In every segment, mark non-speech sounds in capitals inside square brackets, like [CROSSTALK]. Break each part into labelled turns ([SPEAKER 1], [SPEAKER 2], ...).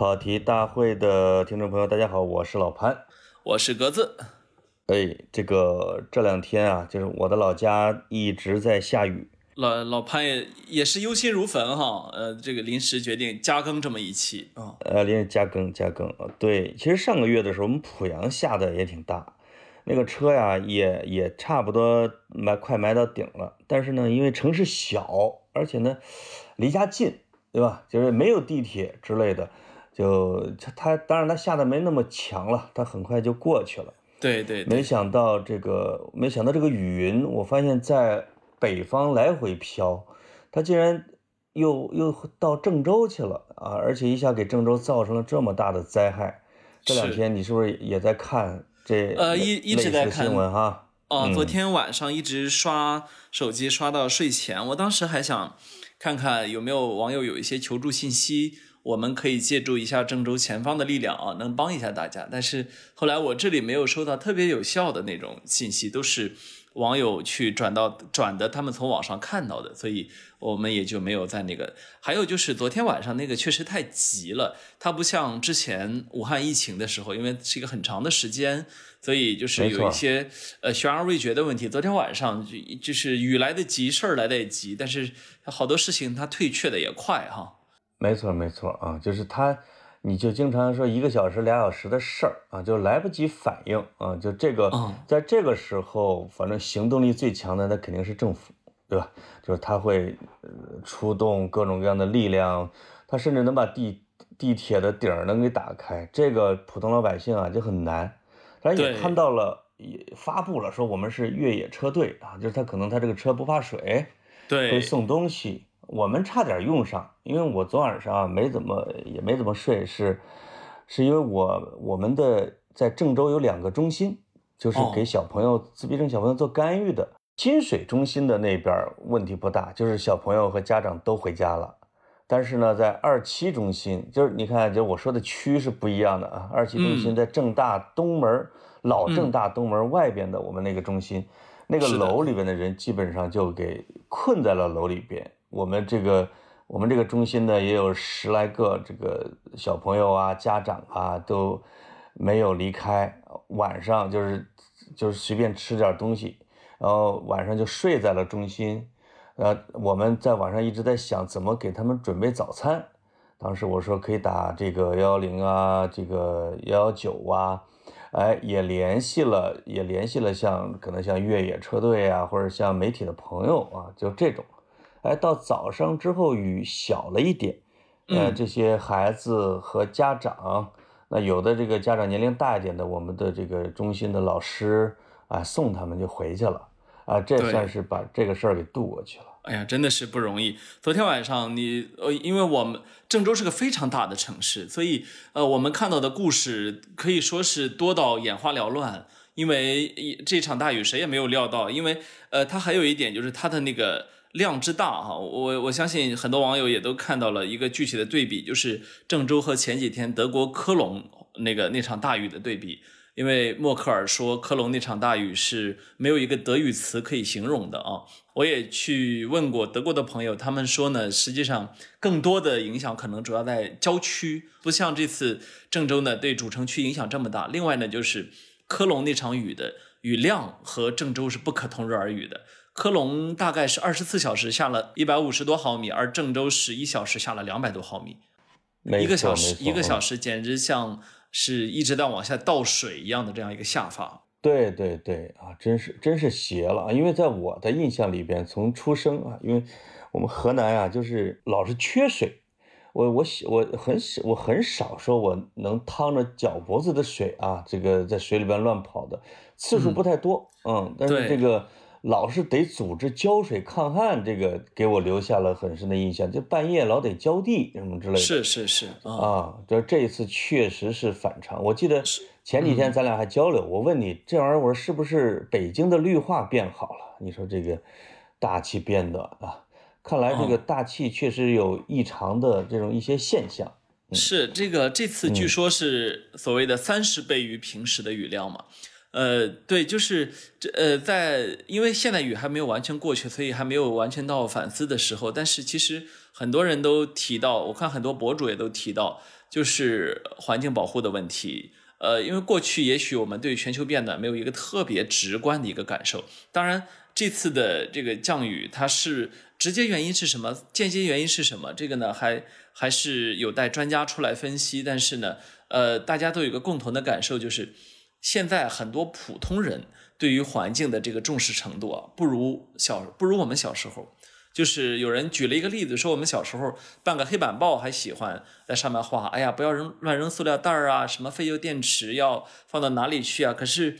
[SPEAKER 1] 跑题大会的听众朋友，大家好，我是老潘，
[SPEAKER 2] 我是格子。
[SPEAKER 1] 哎，这个这两天啊，就是我的老家一直在下雨。
[SPEAKER 2] 老老潘也也是忧心如焚哈，呃，这个临时决定加更这么一期啊。
[SPEAKER 1] 呃，临时加更加更对，其实上个月的时候，我们濮阳下的也挺大，那个车呀也也差不多埋快埋到顶了。但是呢，因为城市小，而且呢离家近，对吧？就是没有地铁之类的。就他，当然他下的没那么强了，他很快就过去了。
[SPEAKER 2] 对对，
[SPEAKER 1] 没想到这个，没想到这个雨云，我发现在北方来回飘，它竟然又又到郑州去了啊！而且一下给郑州造成了这么大的灾害。这两天你是不是也在看这
[SPEAKER 2] 呃一一直在看
[SPEAKER 1] 新闻哈？
[SPEAKER 2] 哦，昨天晚上一直刷手机刷到睡前，我当时还想看看有没有网友有一些求助信息。我们可以借助一下郑州前方的力量啊，能帮一下大家。但是后来我这里没有收到特别有效的那种信息，都是网友去转到转的，他们从网上看到的，所以我们也就没有在那个。还有就是昨天晚上那个确实太急了，它不像之前武汉疫情的时候，因为是一个很长的时间，所以就是有一些呃悬而未决的问题。昨天晚上就就是雨来得急，事儿来得也急，但是好多事情它退却的也快哈。
[SPEAKER 1] 没错，没错啊，就是他，你就经常说一个小时、俩小时的事儿啊，就来不及反应啊，就这个，在这个时候，反正行动力最强的那肯定是政府，对吧？就是他会出动各种各样的力量，他甚至能把地地铁的顶儿能给打开，这个普通老百姓啊就很难。咱也看到了，也发布了说我们是越野车队啊，就是他可能他这个车不怕水，
[SPEAKER 2] 对，
[SPEAKER 1] 会送东西。我们差点用上，因为我昨晚上啊没怎么也没怎么睡，是是因为我我们的在郑州有两个中心，就是给小朋友自闭症小朋友做干预的。金水中心的那边问题不大，就是小朋友和家长都回家了。但是呢，在二期中心，就是你看，就我说的区是不一样的啊。二期中心在正大东门老正大东门外边的我们那个中心，那个楼里边的人基本上就给困在了楼里边。我们这个，我们这个中心呢，也有十来个这个小朋友啊，家长啊，都没有离开。晚上就是就是随便吃点东西，然后晚上就睡在了中心。呃，我们在晚上一直在想怎么给他们准备早餐。当时我说可以打这个幺幺零啊，这个幺幺九啊，哎，也联系了，也联系了像可能像越野车队啊，或者像媒体的朋友啊，就这种。哎，到早上之后雨小了一点，呃，这些孩子和家长，那有的这个家长年龄大一点的，我们的这个中心的老师啊，送他们就回去了，啊，这算是把这个事儿给渡过去了。
[SPEAKER 2] 哎呀，真的是不容易。昨天晚上你呃，因为我们郑州是个非常大的城市，所以呃，我们看到的故事可以说是多到眼花缭乱。因为这场大雨谁也没有料到，因为呃，它还有一点就是它的那个。量之大哈，我我相信很多网友也都看到了一个具体的对比，就是郑州和前几天德国科隆那个那场大雨的对比。因为默克尔说科隆那场大雨是没有一个德语词可以形容的啊。我也去问过德国的朋友，他们说呢，实际上更多的影响可能主要在郊区，不像这次郑州呢对主城区影响这么大。另外呢，就是科隆那场雨的雨量和郑州是不可同日而语的。科隆大概是二十四小时下了一百五十多毫米，而郑州是一小时下了两百多毫米，一个小时一个小时简直像是一直在往下倒水一样的这样一个下法。
[SPEAKER 1] 对对对啊，真是真是邪了啊！因为在我的印象里边，从出生啊，因为我们河南啊，就是老是缺水。我我我很我很少说我能趟着脚脖子的水啊，这个在水里边乱跑的次数不太多。嗯，但是这个。老是得组织浇水抗旱，这个给我留下了很深的印象。就半夜老得浇地什么之类的。
[SPEAKER 2] 是是是
[SPEAKER 1] 啊，这这一次确实是反常。我记得前几天咱俩还交流，我问你这玩意儿，我说是不是北京的绿化变好了？你说这个大气变暖啊，看来这个大气确实有异常的这种一些现象。
[SPEAKER 2] 是这个这次据说是所谓的三十倍于平时的雨量嘛？呃，对，就是这呃，在因为现在雨还没有完全过去，所以还没有完全到反思的时候。但是其实很多人都提到，我看很多博主也都提到，就是环境保护的问题。呃，因为过去也许我们对全球变暖没有一个特别直观的一个感受。当然，这次的这个降雨，它是直接原因是什么？间接原因是什么？这个呢，还还是有待专家出来分析。但是呢，呃，大家都有一个共同的感受，就是现在很多普通人对于环境的这个重视程度啊，不如小不如我们小时候。就是有人举了一个例子，说我们小时候办个黑板报，还喜欢在上面画，哎呀，不要扔乱扔塑料袋儿啊，什么废旧电池要放到哪里去啊？可是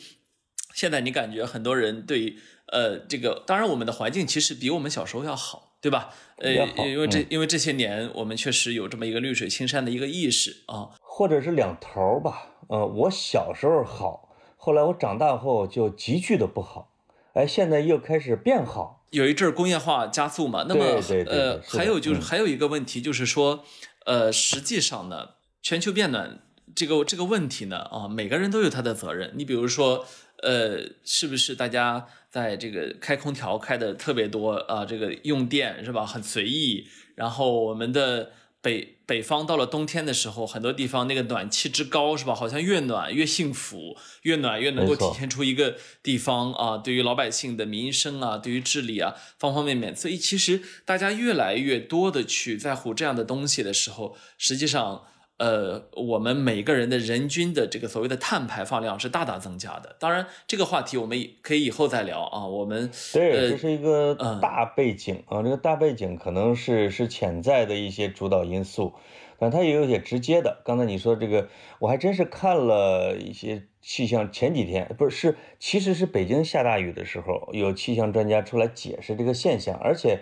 [SPEAKER 2] 现在你感觉很多人对呃这个，当然我们的环境其实比我们小时候要好，对吧？呃，因为这因为这些年我们确实有这么一个绿水青山的一个意识啊，
[SPEAKER 1] 或者是两头吧。呃，我小时候好，后来我长大后就急剧的不好，哎，现在又开始变好。
[SPEAKER 2] 有一阵工业化加速嘛，那么呃，还有就是还有一个问题就是说，呃，实际上呢，全球变暖这个这个问题呢，啊，每个人都有他的责任。你比如说，呃，是不是大家在这个开空调开的特别多啊？这个用电是吧？很随意，然后我们的。北北方到了冬天的时候，很多地方那个暖气之高，是吧？好像越暖越幸福，越暖越能够体现出一个地方啊，对于老百姓的民生啊，对于治理啊，方方面面。所以其实大家越来越多的去在乎这样的东西的时候，实际上。呃，我们每个人的人均的这个所谓的碳排放量是大大增加的。当然，这个话题我们可以以后再聊啊。我们
[SPEAKER 1] 对，这是一个大背景啊。这个大背景可能是是潜在的一些主导因素，但它也有些直接的。刚才你说这个，我还真是看了一些气象，前几天不是是，其实是北京下大雨的时候，有气象专家出来解释这个现象，而且。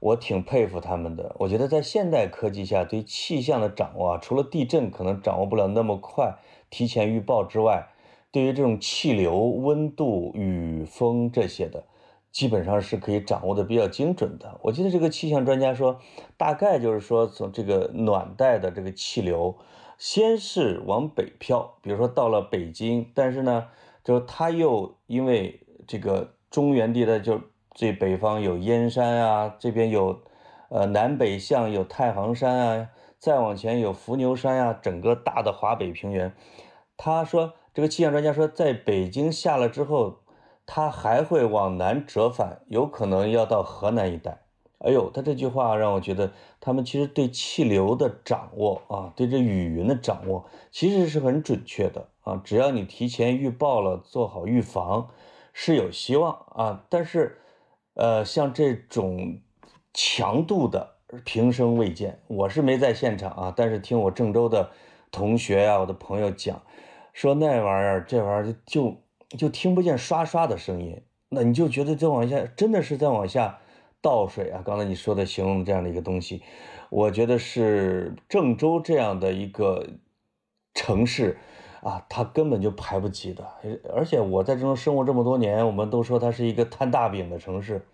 [SPEAKER 1] 我挺佩服他们的。我觉得在现代科技下，对气象的掌握啊，除了地震可能掌握不了那么快，提前预报之外，对于这种气流、温度、雨风这些的，基本上是可以掌握的比较精准的。我记得这个气象专家说，大概就是说，从这个暖带的这个气流，先是往北飘，比如说到了北京，但是呢，就是它又因为这个中原地带就。最北方有燕山啊，这边有，呃，南北向有太行山啊，再往前有伏牛山呀，整个大的华北平原。他说，这个气象专家说，在北京下了之后，它还会往南折返，有可能要到河南一带。哎呦，他这句话让我觉得，他们其实对气流的掌握啊，对这雨云的掌握，其实是很准确的啊。只要你提前预报了，做好预防，是有希望啊。但是。呃，像这种强度的平生未见，我是没在现场啊，但是听我郑州的同学呀、我的朋友讲，说那玩意儿，这玩意儿就就听不见刷刷的声音，那你就觉得再往下真的是在往下倒水啊。刚才你说的形容这样的一个东西，我觉得是郑州这样的一个城市。啊，他根本就排不及的，而且我在这种生活这么多年，我们都说它是一个摊大饼的城市，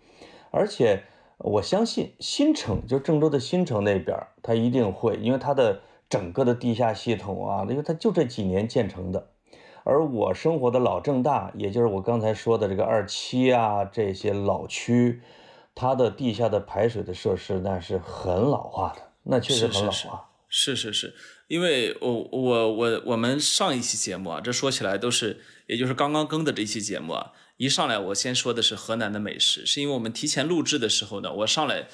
[SPEAKER 1] 而且我相信新城，就郑州的新城那边，它一定会，因为它的整个的地下系统啊，因为它就这几年建成的，而我生活的老郑大，也就是我刚才说的这个二期啊这些老区，它的地下的排水的设施那是很老化的，那确实很老化，
[SPEAKER 2] 是是是。是是是因为我我我我们上一期节目啊，这说起来都是，也就是刚刚更的这一期节目啊，一上来我先说的是河南的美食，是因为我们提前录制的时候呢，我上来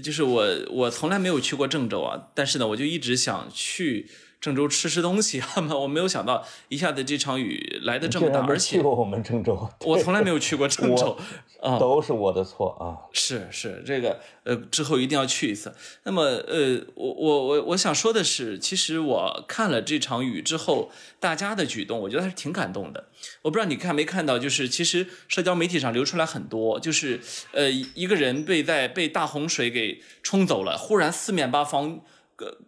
[SPEAKER 2] 就是我我从来没有去过郑州啊，但是呢，我就一直想去。郑州吃吃东西，[LAUGHS] 我没有想到一下子这场雨来的这么大，而且
[SPEAKER 1] 我们郑州，
[SPEAKER 2] 我从来没有去过郑州，啊，
[SPEAKER 1] 都是我的错啊。
[SPEAKER 2] 是是，这个呃，之后一定要去一次。那么呃，我我我我想说的是，其实我看了这场雨之后，大家的举动，我觉得还是挺感动的。我不知道你看没看到，就是其实社交媒体上流出来很多，就是呃，一个人被在被大洪水给冲走了，忽然四面八方个。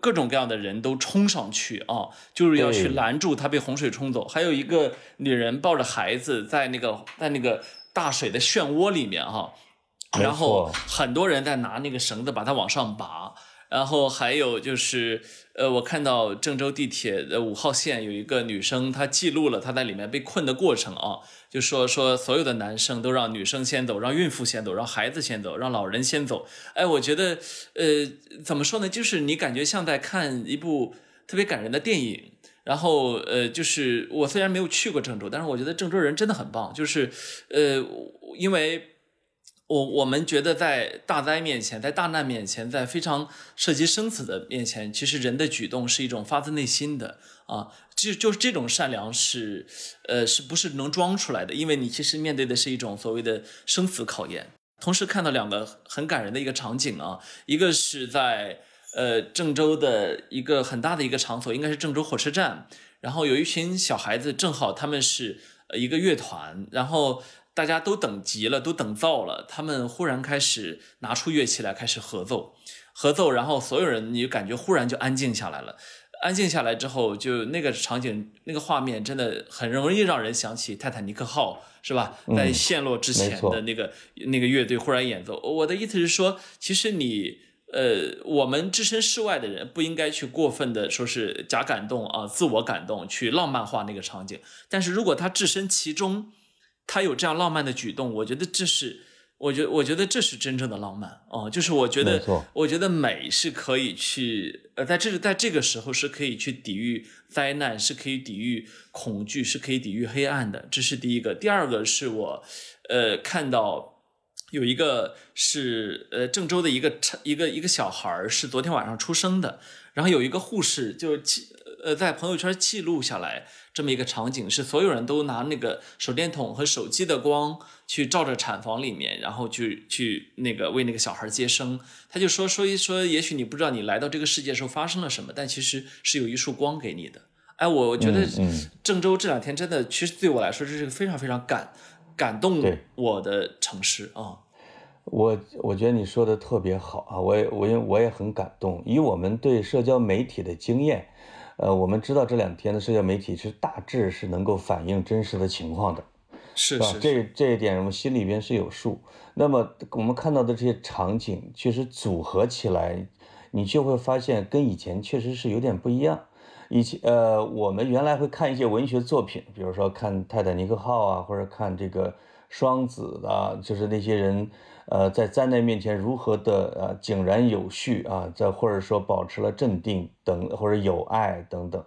[SPEAKER 2] 各种各样的人都冲上去啊，就是要去拦住他被洪水冲走。还有一个女人抱着孩子在那个在那个大水的漩涡里面哈，然后很多人在拿那个绳子把它往上拔。然后还有就是，呃，我看到郑州地铁的五号线有一个女生，她记录了她在里面被困的过程啊，就说说所有的男生都让女生先走，让孕妇先走，让孩子先走，让老人先走。哎，我觉得，呃，怎么说呢？就是你感觉像在看一部特别感人的电影。然后呃，就是我虽然没有去过郑州，但是我觉得郑州人真的很棒，就是呃，因为。我我们觉得在大灾面前，在大难面前，在非常涉及生死的面前，其实人的举动是一种发自内心的啊，就就是这种善良是，呃，是不是能装出来的？因为你其实面对的是一种所谓的生死考验。同时看到两个很感人的一个场景啊，一个是在呃郑州的一个很大的一个场所，应该是郑州火车站，然后有一群小孩子，正好他们是一个乐团，然后。大家都等急了，都等燥了。他们忽然开始拿出乐器来，开始合奏，合奏，然后所有人你就感觉忽然就安静下来了。安静下来之后，就那个场景、那个画面，真的很容易让人想起泰坦尼克号，是吧？在陷落之前的那个那个乐队忽然演奏。我的意思是说，其实你呃，我们置身事外的人不应该去过分的说是假感动啊，自我感动，去浪漫化那个场景。但是如果他置身其中，他有这样浪漫的举动，我觉得这是，我觉我觉得这是真正的浪漫哦，就是我觉得，我觉得美是可以去，呃，在这在这个时候是可以去抵御灾难，是可以抵御恐惧，是可以抵御黑暗的，这是第一个。第二个是我，呃，看到有一个是呃郑州的一个一个一个小孩是昨天晚上出生的，然后有一个护士就记呃在朋友圈记录下来。这么一个场景是所有人都拿那个手电筒和手机的光去照着产房里面，然后去去那个为那个小孩接生。他就说说一说，也许你不知道你来到这个世界时候发生了什么，但其实是有一束光给你的。哎，我觉得郑州这两天真的，其实对我来说这是个非常非常感感动我的城市啊。
[SPEAKER 1] 我我觉得你说的特别好啊，我也我也我也很感动。以我们对社交媒体的经验。呃，我们知道这两天的社交媒体是大致是能够反映真实的情况的，
[SPEAKER 2] 是是，
[SPEAKER 1] 这这一点我们心里边是有数。那么我们看到的这些场景，确实组合起来，你就会发现跟以前确实是有点不一样。以前呃，我们原来会看一些文学作品，比如说看《泰坦尼克号》啊，或者看这个双子的，就是那些人。呃，在灾难面前如何的呃井然有序啊？在或者说保持了镇定等，或者有爱等等，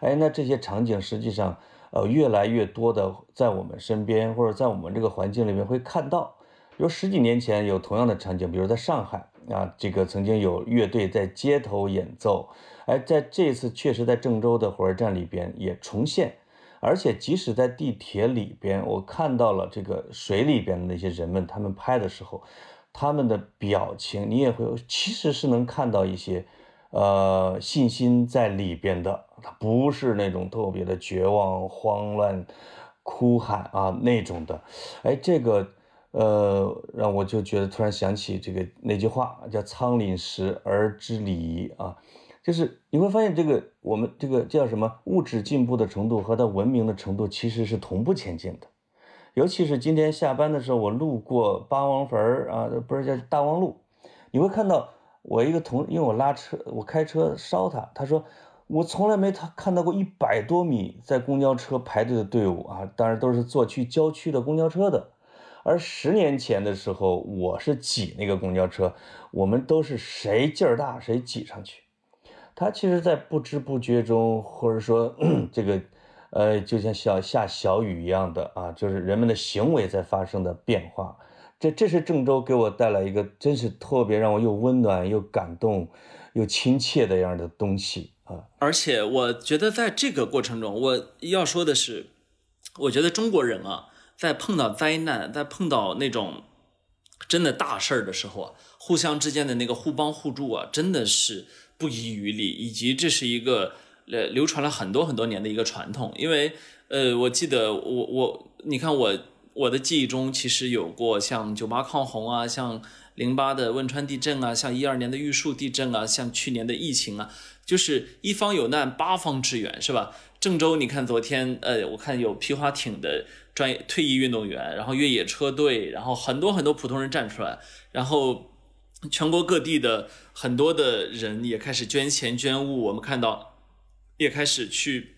[SPEAKER 1] 哎，那这些场景实际上呃越来越多的在我们身边或者在我们这个环境里面会看到。比如十几年前有同样的场景，比如在上海啊，这个曾经有乐队在街头演奏，哎，在这次确实在郑州的火车站里边也重现。而且，即使在地铁里边，我看到了这个水里边的那些人们，他们拍的时候，他们的表情，你也会其实是能看到一些，呃，信心在里边的。他不是那种特别的绝望、慌乱、哭喊啊那种的。哎，这个，呃，让我就觉得突然想起这个那句话，叫“仓廪实而知礼仪”啊。就是你会发现，这个我们这个叫什么物质进步的程度和它文明的程度其实是同步前进的。尤其是今天下班的时候，我路过八王坟儿啊，不是叫大望路，你会看到我一个同，因为我拉车，我开车捎他，他说我从来没他看到过一百多米在公交车排队的队伍啊，当然都是坐去郊区的公交车的。而十年前的时候，我是挤那个公交车，我们都是谁劲儿大谁挤上去。它其实，在不知不觉中，或者说 [CLEARS THROAT] 这个，呃，就像小下小雨一样的啊，就是人们的行为在发生的变化。这这是郑州给我带来一个真是特别让我又温暖又感动又亲切的样的东西啊！
[SPEAKER 2] 而且我觉得在这个过程中，我要说的是，我觉得中国人啊，在碰到灾难，在碰到那种真的大事儿的时候啊，互相之间的那个互帮互助啊，真的是。不遗余力，以及这是一个呃流传了很多很多年的一个传统。因为呃，我记得我我你看我我的记忆中其实有过像九八抗洪啊，像零八的汶川地震啊，像一二年的玉树地震啊，像去年的疫情啊，就是一方有难八方支援，是吧？郑州你看昨天呃，我看有皮划艇的专业退役运动员，然后越野车队，然后很多很多普通人站出来，然后。全国各地的很多的人也开始捐钱捐物，我们看到也开始去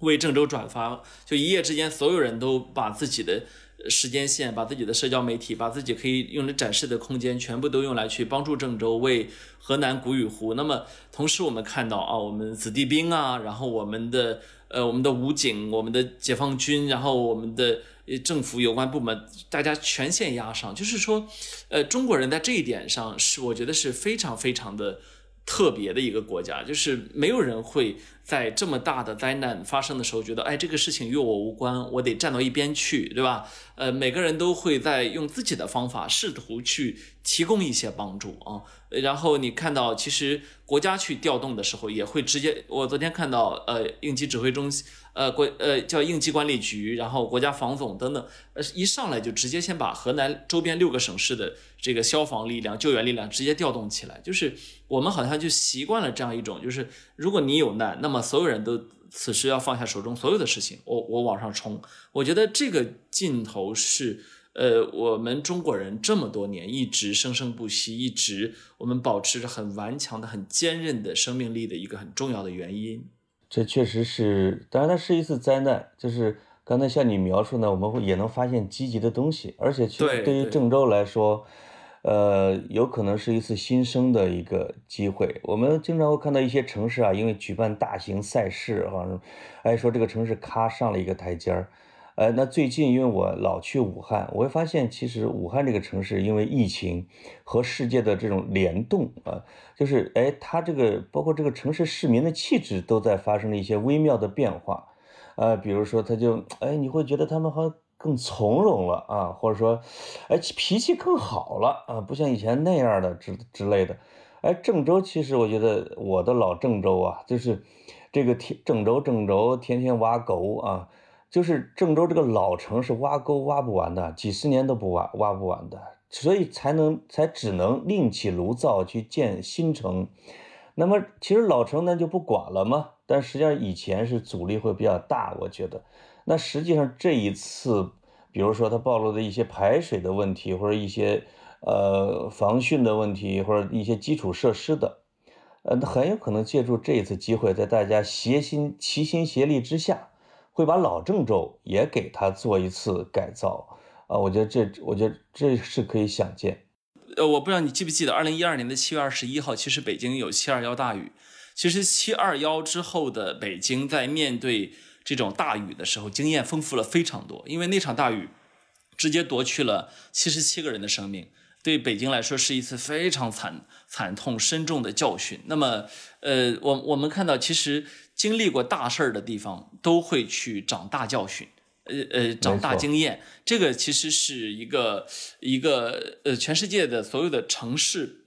[SPEAKER 2] 为郑州转发，就一夜之间，所有人都把自己的时间线，把自己的社交媒体，把自己可以用来展示的空间，全部都用来去帮助郑州，为河南鼓与呼。那么同时我们看到啊，我们子弟兵啊，然后我们的呃我们的武警，我们的解放军，然后我们的政府有关部门，大家全线压上，就是说，呃，中国人在这一点上是我觉得是非常非常的。特别的一个国家，就是没有人会在这么大的灾难发生的时候觉得，哎，这个事情与我无关，我得站到一边去，对吧？呃，每个人都会在用自己的方法试图去提供一些帮助啊。然后你看到，其实国家去调动的时候，也会直接。我昨天看到，呃，应急指挥中心，呃，国呃叫应急管理局，然后国家防总等等，呃，一上来就直接先把河南周边六个省市的这个消防力量、救援力量直接调动起来。就是我们好像就习惯了这样一种，就是如果你有难，那么所有人都此时要放下手中所有的事情，我我往上冲。我觉得这个劲头是。呃，我们中国人这么多年一直生生不息，一直我们保持着很顽强的、很坚韧的生命力的一个很重要的原因。
[SPEAKER 1] 这确实是，当然它是一次灾难，就是刚才像你描述呢，我们会也能发现积极的东西，而且其实对于郑州来说，呃，有可能是一次新生的一个机会。我们经常会看到一些城市啊，因为举办大型赛事啊，哎，说这个城市咔上了一个台阶儿。呃，那最近因为我老去武汉，我会发现其实武汉这个城市因为疫情和世界的这种联动啊，就是哎，它这个包括这个城市市民的气质都在发生了一些微妙的变化，呃，比如说他就哎，你会觉得他们好像更从容了啊，或者说哎脾气更好了啊，不像以前那样的之之类的。哎，郑州其实我觉得我的老郑州啊，就是这个天郑州郑州天天挖沟啊。就是郑州这个老城是挖沟挖不完的，几十年都不挖挖不完的，所以才能才只能另起炉灶去建新城。那么其实老城那就不管了嘛，但实际上以前是阻力会比较大，我觉得。那实际上这一次，比如说它暴露的一些排水的问题，或者一些呃防汛的问题，或者一些基础设施的，呃，很有可能借助这一次机会，在大家协心齐心协力之下。会把老郑州也给他做一次改造啊！我觉得这，我觉得这是可以想见。
[SPEAKER 2] 呃，我不知道你记不记得，二零一二年的七月二十一号，其实北京有七二幺大雨。其实七二幺之后的北京，在面对这种大雨的时候，经验丰富了非常多。因为那场大雨直接夺去了七十七个人的生命，对北京来说是一次非常惨惨痛深重的教训。那么，呃，我我们看到其实。经历过大事儿的地方都会去长大教训，呃呃，长大经验。这个其实是一个一个呃，全世界的所有的城市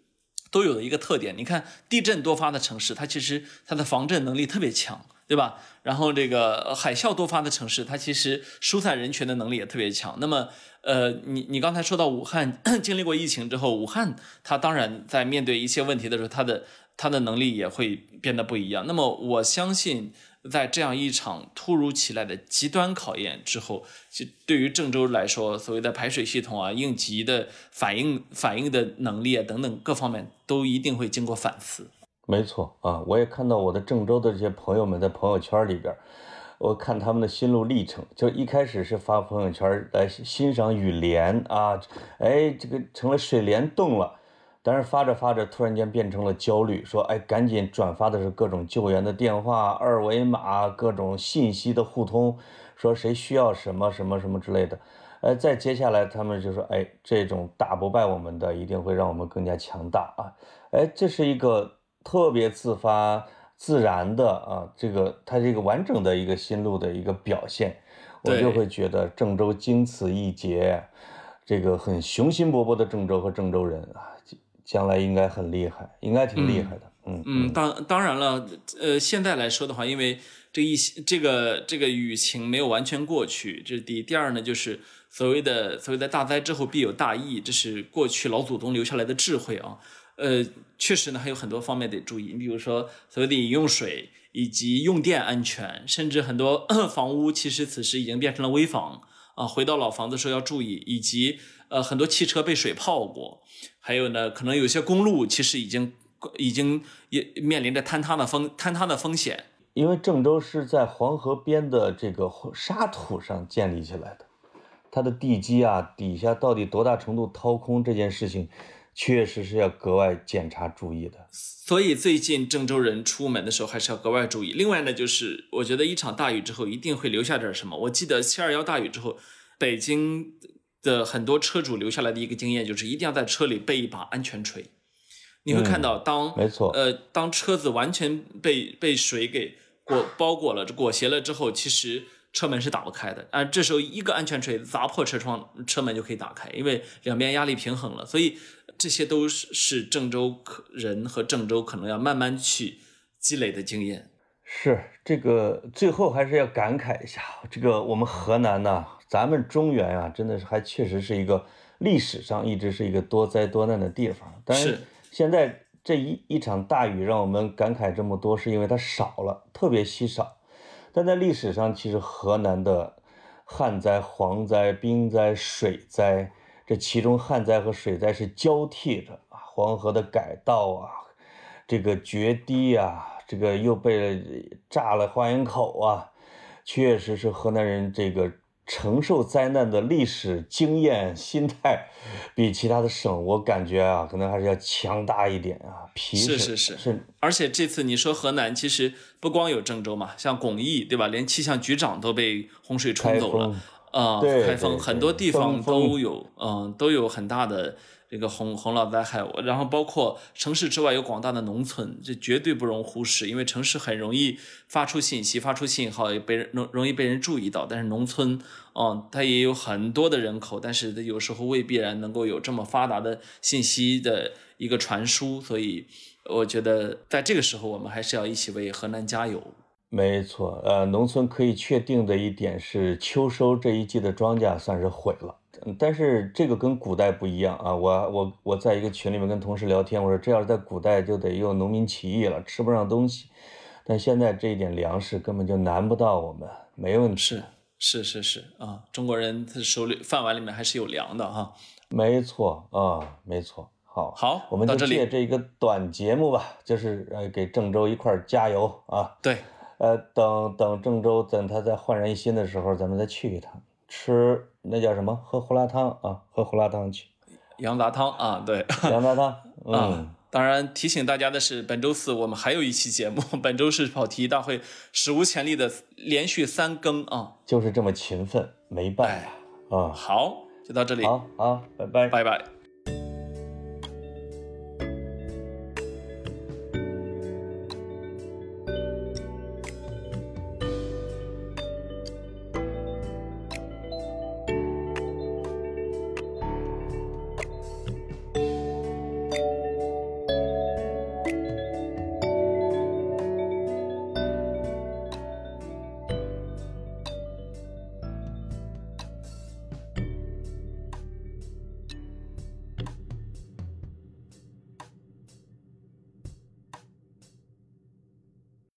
[SPEAKER 2] 都有的一个特点。你看，地震多发的城市，它其实它的防震能力特别强，对吧？然后这个海啸多发的城市，它其实疏散人群的能力也特别强。那么，呃，你你刚才说到武汉 [COUGHS] 经历过疫情之后，武汉它当然在面对一些问题的时候，它的。他的能力也会变得不一样。那么，我相信，在这样一场突如其来的极端考验之后，就对于郑州来说，所谓的排水系统啊、应急的反应、反应的能力啊等等各方面，都一定会经过反思。
[SPEAKER 1] 没错啊，我也看到我的郑州的这些朋友们在朋友圈里边，我看他们的心路历程，就一开始是发朋友圈来欣赏雨帘啊，哎，这个成了水帘洞了。但是发着发着，突然间变成了焦虑，说：“哎，赶紧转发的是各种救援的电话、二维码、各种信息的互通，说谁需要什么什么什么之类的。”哎，再接下来他们就说：“哎，这种打不败我们的，一定会让我们更加强大啊！”哎，这是一个特别自发、自然的啊，这个它这个完整的一个心路的一个表现，我就会觉得郑州经此一劫，这个很雄心勃勃的郑州和郑州人啊。将来应该很厉害，应该挺厉害的。嗯
[SPEAKER 2] 嗯，当当然了，呃，现在来说的话，因为这一这个这个雨情没有完全过去，这是第一。第二呢，就是所谓的所谓的大灾之后必有大疫，这是过去老祖宗留下来的智慧啊。呃，确实呢，还有很多方面得注意。你比如说所谓的饮用水以及用电安全，甚至很多 [COUGHS] 房屋其实此时已经变成了危房啊。回到老房子时候要注意，以及呃很多汽车被水泡过。还有呢，可能有些公路其实已经已经也面临着坍塌的风坍塌的风险，
[SPEAKER 1] 因为郑州是在黄河边的这个沙土上建立起来的，它的地基啊底下到底多大程度掏空这件事情，确实是要格外检查注意的。
[SPEAKER 2] 所以最近郑州人出门的时候还是要格外注意。另外呢，就是我觉得一场大雨之后一定会留下点什么。我记得七二幺大雨之后，北京的很多车主留下来的一个经验就是一定要在车里备一把安全锤。你会看到，当
[SPEAKER 1] 没错，
[SPEAKER 2] 呃，当车子完全被被水给裹包裹了、裹挟了之后，其实车门是打不开的。啊，这时候一个安全锤砸破车窗，车门就可以打开，因为两边压力平衡了。所以这些都是是郑州可人和郑州可能要慢慢去积累的经验。
[SPEAKER 1] 是这个，最后还是要感慨一下，这个我们河南呢，咱们中原啊，真的是还确实是一个历史上一直是一个多灾多难的地方，但
[SPEAKER 2] 是。
[SPEAKER 1] 现在这一一场大雨让我们感慨这么多，是因为它少了，特别稀少。但在历史上，其实河南的旱灾、蝗灾、冰灾、水灾，这其中旱灾和水灾是交替着啊。黄河的改道啊，这个决堤啊，这个又被炸了花园口啊，确实是河南人这个。承受灾难的历史经验、心态，比其他的省，我感觉啊，可能还是要强大一点啊。皮
[SPEAKER 2] 是是是是。而且这次你说河南，其实不光有郑州嘛，像巩义对吧？连气象局长都被洪水冲走了啊。开封很多地方都有，嗯，都有很大的。这个洪洪涝灾害，然后包括城市之外有广大的农村，这绝对不容忽视，因为城市很容易发出信息、发出信号，也被人容容易被人注意到。但是农村，嗯，它也有很多的人口，但是有时候未必然能够有这么发达的信息的一个传输。所以，我觉得在这个时候，我们还是要一起为河南加油。
[SPEAKER 1] 没错，呃，农村可以确定的一点是，秋收这一季的庄稼算是毁了。但是这个跟古代不一样啊！我我我在一个群里面跟同事聊天，我说这要是在古代就得用农民起义了，吃不上东西。但现在这一点粮食根本就难不到我们，没问题。
[SPEAKER 2] 是是是是啊，中国人他手里饭碗里面还是有粮的哈。
[SPEAKER 1] 没错啊，没错。好，
[SPEAKER 2] 好，
[SPEAKER 1] 我们就借
[SPEAKER 2] 这
[SPEAKER 1] 一个短节目吧，就是呃给郑州一块加油啊。
[SPEAKER 2] 对，
[SPEAKER 1] 呃等等郑州等他再焕然一新的时候，咱们再去一趟。吃那叫什么？喝胡辣汤啊，喝胡辣汤去。
[SPEAKER 2] 羊杂汤啊，对，
[SPEAKER 1] 羊杂汤。[LAUGHS] 嗯，
[SPEAKER 2] 当然提醒大家的是，本周四我们还有一期节目。本周是跑题大会史无前例的连续三更啊，
[SPEAKER 1] 就是这么勤奋，没办法啊。
[SPEAKER 2] 好，就到这里。
[SPEAKER 1] 好，好，拜拜，
[SPEAKER 2] 拜拜。